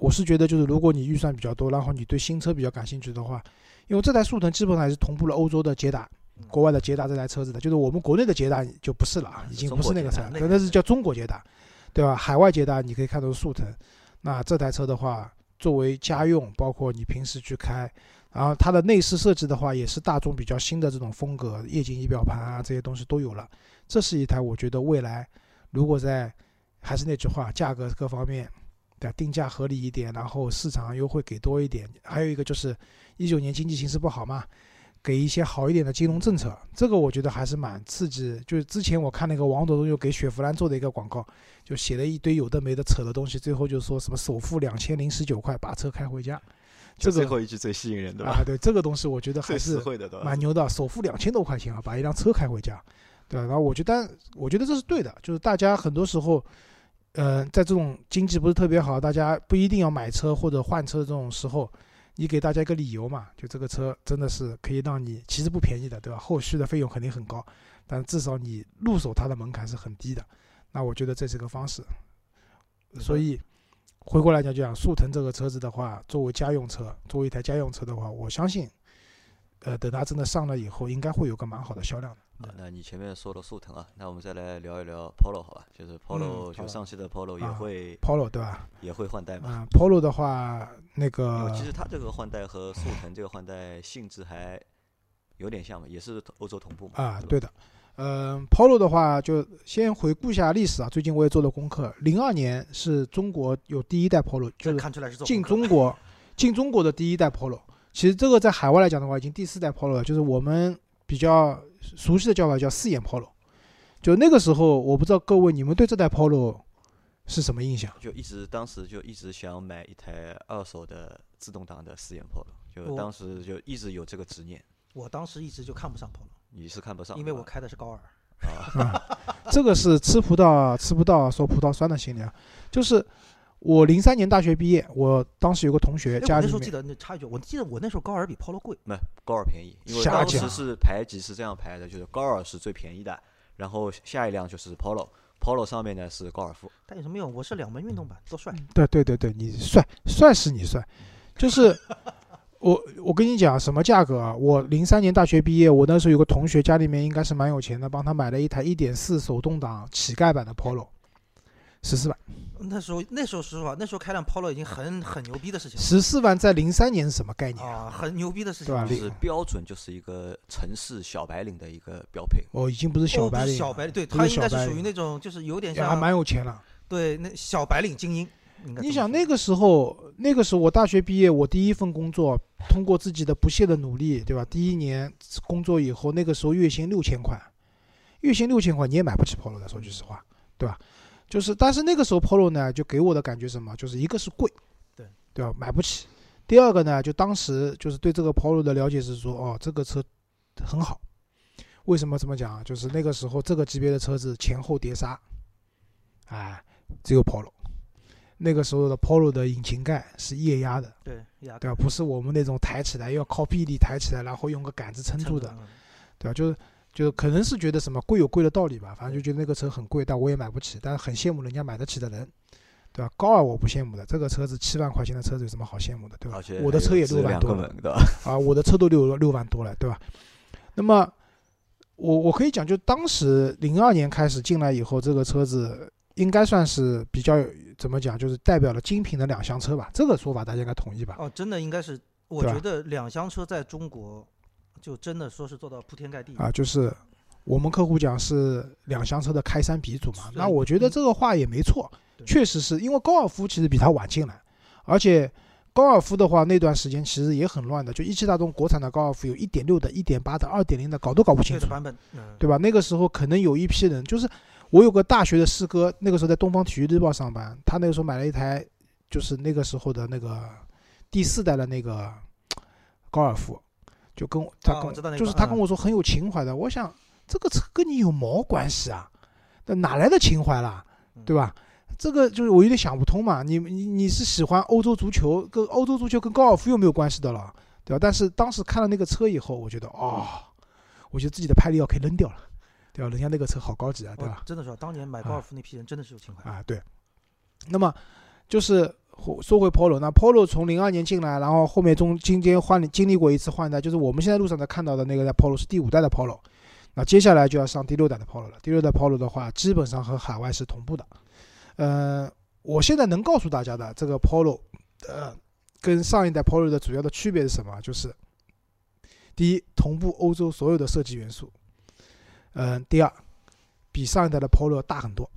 我是觉得，就是如果你预算比较多，然后你对新车比较感兴趣的话，因为这台速腾基本上也是同步了欧洲的捷达、国外的捷达这台车子的，就是我们国内的捷达就不是了啊，已经不是那个车，那是叫中国捷达，对吧？海外捷达你可以看到速腾，那这台车的话，作为家用，包括你平时去开，然后它的内饰设计的话，也是大众比较新的这种风格，液晶仪表盘啊这些东西都有了。这是一台我觉得未来如果在还是那句话，价格各方面对定价合理一点，然后市场优惠给多一点，还有一个就是一九年经济形势不好嘛。给一些好一点的金融政策，这个我觉得还是蛮刺激。就是之前我看那个王董又给雪佛兰做的一个广告，就写了一堆有的没的扯的东西，最后就说什么首付两千零十九块把车开回家。这个最后一句最吸引人的啊，对这个东西我觉得 [laughs] 还是蛮牛的，首付两千多块钱啊，把一辆车开回家，对吧？然后我觉得，我觉得这是对的，就是大家很多时候，呃，在这种经济不是特别好，大家不一定要买车或者换车这种时候。你给大家一个理由嘛？就这个车真的是可以让你，其实不便宜的，对吧？后续的费用肯定很高，但至少你入手它的门槛是很低的。那我觉得这是个方式。所以回过来讲，就讲速腾这个车子的话，作为家用车，作为一台家用车的话，我相信，呃，等它真的上了以后，应该会有个蛮好的销量的。那你前面说了速腾啊，那我们再来聊一聊 Polo 好吧？就是 Polo 就上汽的 Polo 也会 Polo 对吧？也会换代嘛？嗯，Polo 的话，那个其实它这个换代和速腾这个换代性质还有点像嘛，也是欧洲同步嘛。啊，对的。嗯，Polo 的话，就先回顾一下历史啊。最近我也做了功课，零二年是中国有第一代 Polo，就是进中国进中国的第一代 Polo。其实这个在海外来讲的话，已经第四代 Polo 了，就是我们比较。熟悉的叫法叫四眼 Polo，就那个时候，我不知道各位你们对这台 Polo 是什么印象？就一直当时就一直想买一台二手的自动挡的四眼 Polo，就当时就一直有这个执念。我当时一直就看不上 Polo，你是看不上，因为我开的是高尔。啊，[laughs] 这个是吃葡萄吃不到说葡萄酸的心理啊，就是。我零三年大学毕业，我当时有个同学家里面。那时候记得那插一句，我记得我那时候高尔比 Polo 贵。没，高尔便宜，因为当时是排级是这样排的，就是高尔是最便宜的，然后下一辆就是 Polo，Polo 上面呢是高尔夫。但有什么用？我是两门运动版，多帅。对对对对，你帅帅是你帅，就是 [laughs] 我我跟你讲什么价格啊？我零三年大学毕业，我那时候有个同学家里面应该是蛮有钱的，帮他买了一台一点四手动挡乞丐版的 Polo，十四万。那时候，那时候说实话，那时候开辆 Polo 已经很很牛逼的事情。十四万在零三年是什么概念啊？很牛逼的事情，对吧？是标准，就是一个城市小白领的一个标配。哦，已经不是小白领，小白领，对他应该是属于那种，就是有点像，还蛮有钱了。对，那小白领精英。你想那个时候，那个时候我大学毕业，我第一份工作，通过自己的不懈的努力，对吧？第一年工作以后，那个时候月薪六千块，月薪六千块你也买不起 Polo 的，说句实话，对吧？就是，但是那个时候 Polo 呢，就给我的感觉什么？就是一个是贵，对对吧？买不起。第二个呢，就当时就是对这个 Polo 的了解是说，哦，这个车很好。为什么这么讲？就是那个时候这个级别的车子前后碟刹，哎，只有 Polo。那个时候的 Polo 的引擎盖是液压的，对，对吧？不是我们那种抬起来要靠臂力抬起来，然后用个杆子撑住的，对吧？就是。就可能是觉得什么贵有贵的道理吧，反正就觉得那个车很贵，但我也买不起，但是很羡慕人家买得起的人，对吧？高尔我不羡慕的，这个车子七万块钱的车子有什么好羡慕的，对吧？我的车也六万多了，啊，我的车都六六万多了，对吧？那么我我可以讲，就当时零二年开始进来以后，这个车子应该算是比较怎么讲，就是代表了精品的两厢车吧？这个说法大家应该同意吧？哦，真的应该是，我觉得两厢车在中国。就真的说是做到铺天盖地啊！就是我们客户讲是两厢车的开山鼻祖嘛，那我觉得这个话也没错，确实是因为高尔夫其实比它晚进来，而且高尔夫的话那段时间其实也很乱的，就一汽大众国产的高尔夫有一点六的、一点八的、二点零的，搞都搞不清楚版本，对吧？那个时候可能有一批人，就是我有个大学的师哥，那个时候在东方体育日报上班，他那个时候买了一台，就是那个时候的那个第四代的那个高尔夫。就跟我他跟就是他跟我说很有情怀的，我想这个车跟你有毛关系啊？那哪来的情怀啦？对吧？这个就是我有点想不通嘛。你你你是喜欢欧洲足球，跟欧洲足球跟高尔夫又没有关系的了，对吧？但是当时看了那个车以后，我觉得哦，我觉得自己的派利奥可以扔掉了，对吧？人家那个车好高级啊，对吧？真的是，当年买高尔夫那批人真的是有情怀啊。对，那么就是。说回 Polo，那 Polo 从零二年进来，然后后面中中间换经历过一次换代，就是我们现在路上在看到的那个在 Polo 是第五代的 Polo，那接下来就要上第六代的 Polo 了。第六代 Polo 的话，基本上和海外是同步的。呃，我现在能告诉大家的，这个 Polo，呃，跟上一代 Polo 的主要的区别是什么？就是第一，同步欧洲所有的设计元素，嗯、第二，比上一代的 Polo 大很多。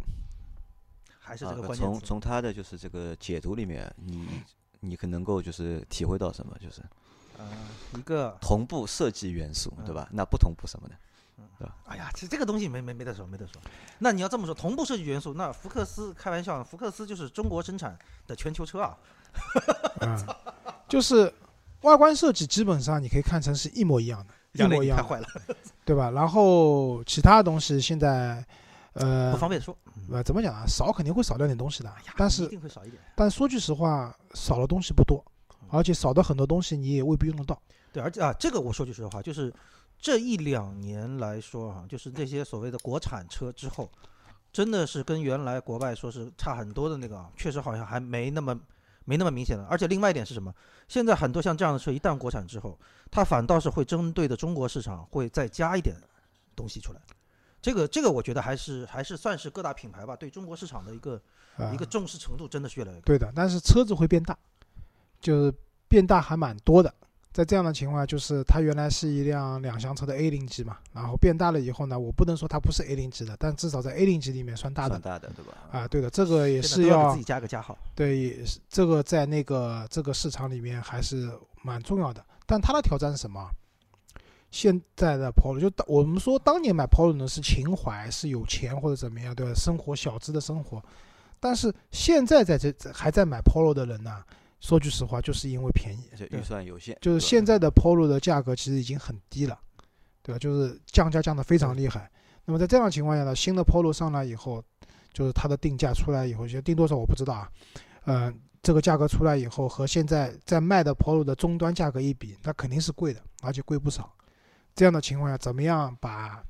还是啊这个关键词。从从他的就是这个解读里面，你你可能够就是体会到什么？就是呃，一个，同步设计元素，对嗯吧？那不同步什么呢？哎呀，这这个东西没没没得说，没得说。那你要这么说，同步设计元素，那福克斯开玩笑，福克斯就是中国生产的全球车啊。[laughs] 嗯，就是外观设计基本上你可以看成是一模一样的，一模一样太坏了，对吧？然后其他东西现在，呃不，方便说。呃，怎么讲啊？少肯定会少掉点东西的，但是一定会少一点。但说句实话，少的东西不多，而且少的很多东西你也未必用得到。对，而且啊，这个我说句实话，就是这一两年来说哈、就是这些所谓的国产车之后，真的是跟原来国外说是差很多的那个啊，确实好像还没那么没那么明显了。而且另外一点是什么？现在很多像这样的车一旦国产之后，它反倒是会针对的中国市场会再加一点东西出来。这个这个我觉得还是还是算是各大品牌吧对中国市场的一个、啊、一个重视程度真的是越来越高。对的，但是车子会变大，就是变大还蛮多的。在这样的情况下，就是它原来是一辆两厢车的 A 零级嘛，然后变大了以后呢，我不能说它不是 A 零级的，但至少在 A 零级里面算大的算大的，对吧？啊。对的，这个也是要自己加个加号。对，也是这个在那个这个市场里面还是蛮重要的。但它的挑战是什么？现在的 Polo 就当我们说当年买 Polo 呢是情怀，是有钱或者怎么样，对吧？生活小资的生活。但是现在在这还在买 Polo 的人呢，说句实话，就是因为便宜，预算有限，就是现在的 Polo 的价格其实已经很低了，对吧？就是降价降得非常厉害。那么在这样的情况下呢，新的 Polo 上来以后，就是它的定价出来以后，就定多少我不知道啊。嗯、这个价格出来以后，和现在在卖的 Polo 的终端价格一比，那肯定是贵的，而且贵不少。这样的情况下，怎么样把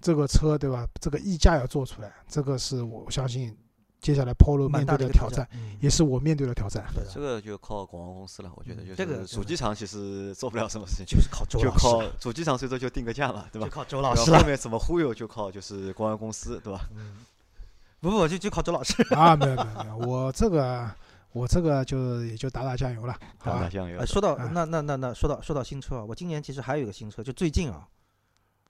这个车，对吧？这个溢价要做出来，这个是我相信接下来 Polo 面对的挑战，，也是我面对的挑战。对这个就靠广告公司了，我觉得就嗯这个主机厂其实做不了什么事情，[laughs] 就是靠周就老师了，靠主机厂最多就定个价嘛，对吧就？靠周老师后后。面怎么忽悠就靠就是公安公司，对吧？嗯，不不，就就靠周老师。啊，没有没有没有，我这个我这个就也就打打酱油了，好吧？打打酱油呃，。说到啊那那那那说到说到新车啊，我今年其实还有一个新车，就最近啊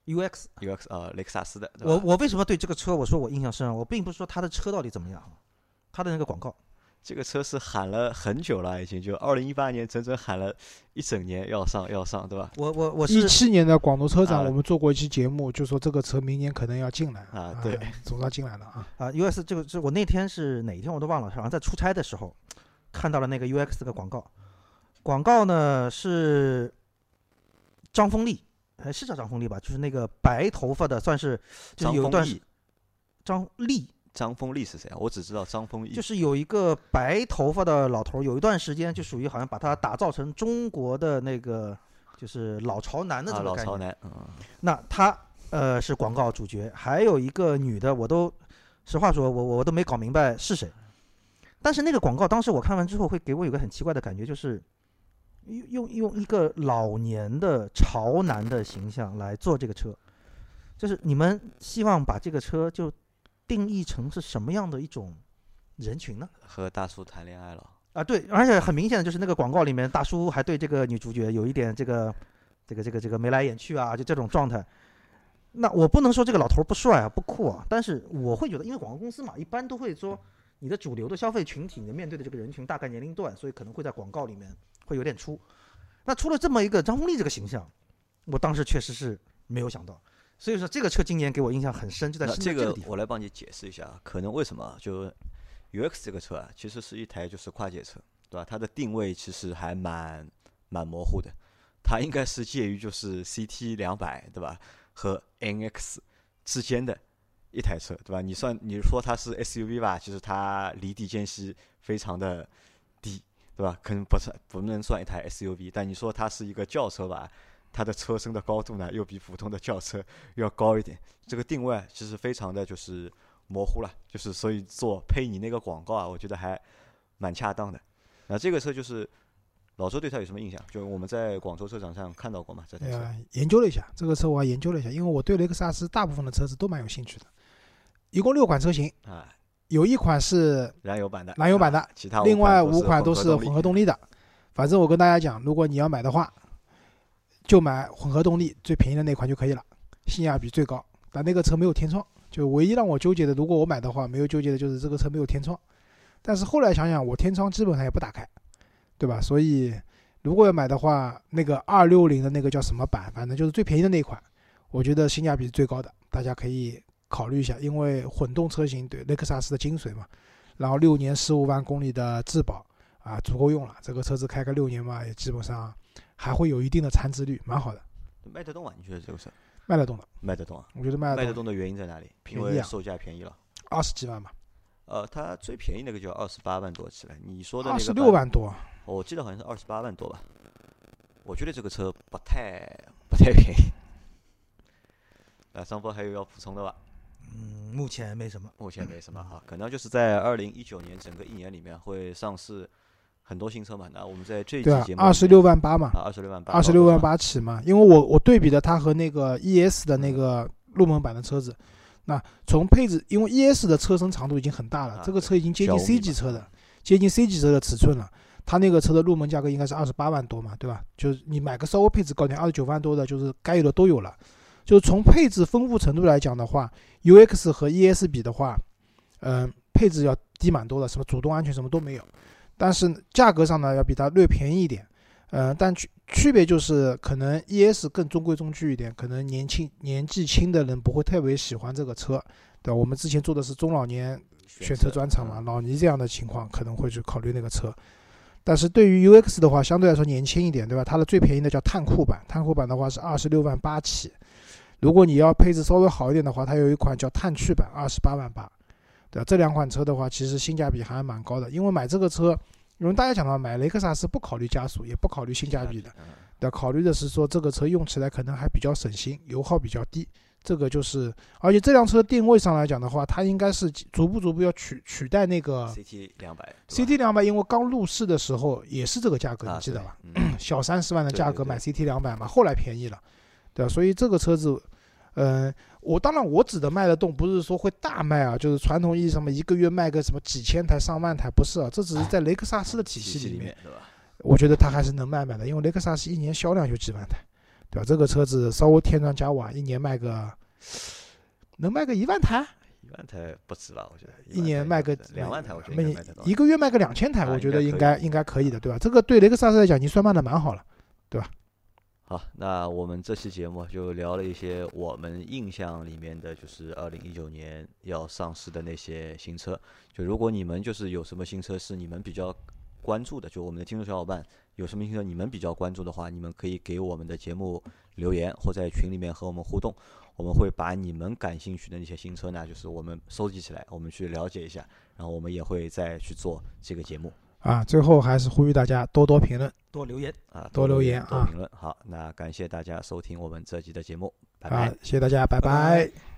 ，UX。UX 呃，雷克萨斯的，我我为什么对这个车我说我印象深啊？我并不是说它的车到底怎么样，它的那个广告，这个车是喊了很久了，已经就二零一八年整整喊了一整年要上要上，对吧？我我我一七年的广州车展，啊我们做过一期节目，就说这个车明年可能要进来啊对，[laughs] 总算进来了啊。啊！U S 这个是我那天是哪一天我都忘了，好像在出差的时候看到了那个 UX 的广告，广告呢是张丰毅，还是叫张丰毅吧？就是那个白头发的，算是就是有一段张丽，张丰毅是谁啊？我只知道张丰毅，就是有一个白头发的老头儿，有一段时间就属于好像把他打造成中国的那个就是老潮男的啊，这个概念。老潮男，嗯，那他呃是广告主角，还有一个女的，我都实话说，我我都没搞明白是谁。但是那个广告当时我看完之后，会给我有个很奇怪的感觉，就是用用用一个老年的潮男的形象来做这个车，就是你们希望把这个车就定义成是什么样的一种人群呢？和大叔谈恋爱了，啊，对，而且很明显的就是那个广告里面，大叔还对这个女主角有一点这个、这个、这个、这个眉来眼去啊，就这种状态。那我不能说这个老头儿不帅啊、不酷啊，但是我会觉得，因为广告公司嘛，一般都会说你的主流的消费群体，你面对的这个人群大概年龄段，所以可能会在广告里面会有点出。那出了这么一个张丰毅这个形象，我当时确实是没有想到。所以说这个车今年给我印象很深，就在这个。我来帮你解释一下，啊可能为什么就 UX 这个车啊，其实是一台就是跨界车，对吧？它的定位其实还蛮蛮模糊的，它应该是介于就是 CT 两百对吧和 NX 之间的一台车，对吧？你算你说它是 SUV 吧，其实它离地间隙非常的低，对吧？可能不算不能算一台 SUV，但你说它是一个轿车吧，它的车身的高度呢又比普通的轿车要高一点。这个定位啊其实非常的就是模糊了，就是所以做配你那个广告啊，我觉得还蛮恰当的。那这个车就是老周对它有什么印象？就我们在广州车展上看到过嘛，这台车。呃，研究了一下这个车，我还研究了一下，因为我对雷克萨斯大部分的车子都蛮有兴趣的，一共六款车型，啊，有一款是燃油版的，燃油版的啊其他另外五五款都是混合动力的。反正我跟大家讲，如果你要买的话，就买混合动力最便宜的那款就可以了，性价比最高。但那个车没有天窗，就唯一让我纠结的，如果我买的话，没有纠结的就是这个车没有天窗。但是后来想想，我天窗基本上也不打开，对吧？所以如果要买的话，那个二六零的那个叫什么版，反正就是最便宜的那款，我觉得性价比是最高的，大家可以考虑一下。因为混动车型对雷克萨斯的精髓嘛，然后六年十五万公里的质保啊，足够用了。这个车子开个六年嘛，也基本上还会有一定的残值率，蛮好的，卖得动啊？你觉得这个车卖得动的。卖得动啊？我觉得卖得动，卖得动的原因在哪里？便宜啊因为售价便宜了。二十几万吧，呃，它最便宜那个就二十八万多起来，你说的那二十六万多。我记得好像是二十八万多吧。我觉得这个车不太不太便宜。那张波还有要补充的吧？嗯，目前没什么。目前没什么哈，可能就是在二零一九年整个一年里面会上市很多新车嘛。那我们在这一期对啊节，目二十六万八嘛，啊，二十六万八，二十六万八起嘛。因为我我对比的它和那个 ES 的那个入门版的车子，那从配置，因为 ES 的车身长度已经很大了啊，这个车已经接近 C 级车的，接近 C 级车的尺寸了。它那个车的入门价格应该是二十八万多嘛，对吧？就是你买个稍微配置高点，二十九万多的，就是该有的都有了。就是从配置丰富程度来讲的话，UX 和 ES 比的话，嗯、配置要低蛮多的，什么主动安全什么都没有。但是价格上呢，要比它略便宜一点。呃，但区区别就是可能 ES 更中规中矩一点，可能年轻年纪轻的人不会特别喜欢这个车，对吧？我们之前做的是中老年选车专场嘛，嗯老倪这样的情况可能会去考虑那个车。但是对于 UX 的话，相对来说年轻一点，对吧？它的最便宜的叫碳酷版，碳酷版的话是二十六万八起。如果你要配置稍微好一点的话，它有一款叫碳趣版，二十八万八。对吧？这两款车的话，其实性价比还蛮高的，因为买这个车，因为大家讲到买雷克萨斯不考虑加速，也不考虑性价比的，嗯对，考虑的是说这个车用起来可能还比较省心，油耗比较低。这个就是，而且这辆车定位上来讲的话，它应该是逐步逐步要取取代那个 CT 两百 CT 两百，因为刚入市的时候也是这个价格，啊，你记得吧？？[laughs] 小三十万的价格买 CT 两百嘛，后来便宜了，对吧？所以这个车子，嗯、我当然我指的卖得动，不是说会大卖啊，就是传统意义上面一个月卖个什么几千台、上万台，不是啊，这只是在雷克萨斯的体系里面，吧？我觉得它还是能卖卖的，因为雷克萨斯一年销量就几万台，对吧？这个车子稍微添砖加瓦，一年卖个能卖个一万台，一万台不止吧？我觉得一年卖个两万台，我觉得。一个月卖个两千台，啊我觉得应该应该可以的，对吧？这个对雷克萨斯来讲已经算卖的蛮好了。好，那我们这期节目就聊了一些我们印象里面的，就是二零一九年要上市的那些新车。就如果你们就是有什么新车是你们比较关注的，就我们的听众小伙伴有什么新车你们比较关注的话，你们可以给我们的节目留言或在群里面和我们互动，我们会把你们感兴趣的那些新车呢，就是我们收集起来，我们去了解一下，然后我们也会再去做这个节目啊，最后还是呼吁大家多多评论多留言。啊，多留言啊多评论。好，那感谢大家收听我们这期的节目，拜拜。啊，谢谢大家，拜拜拜拜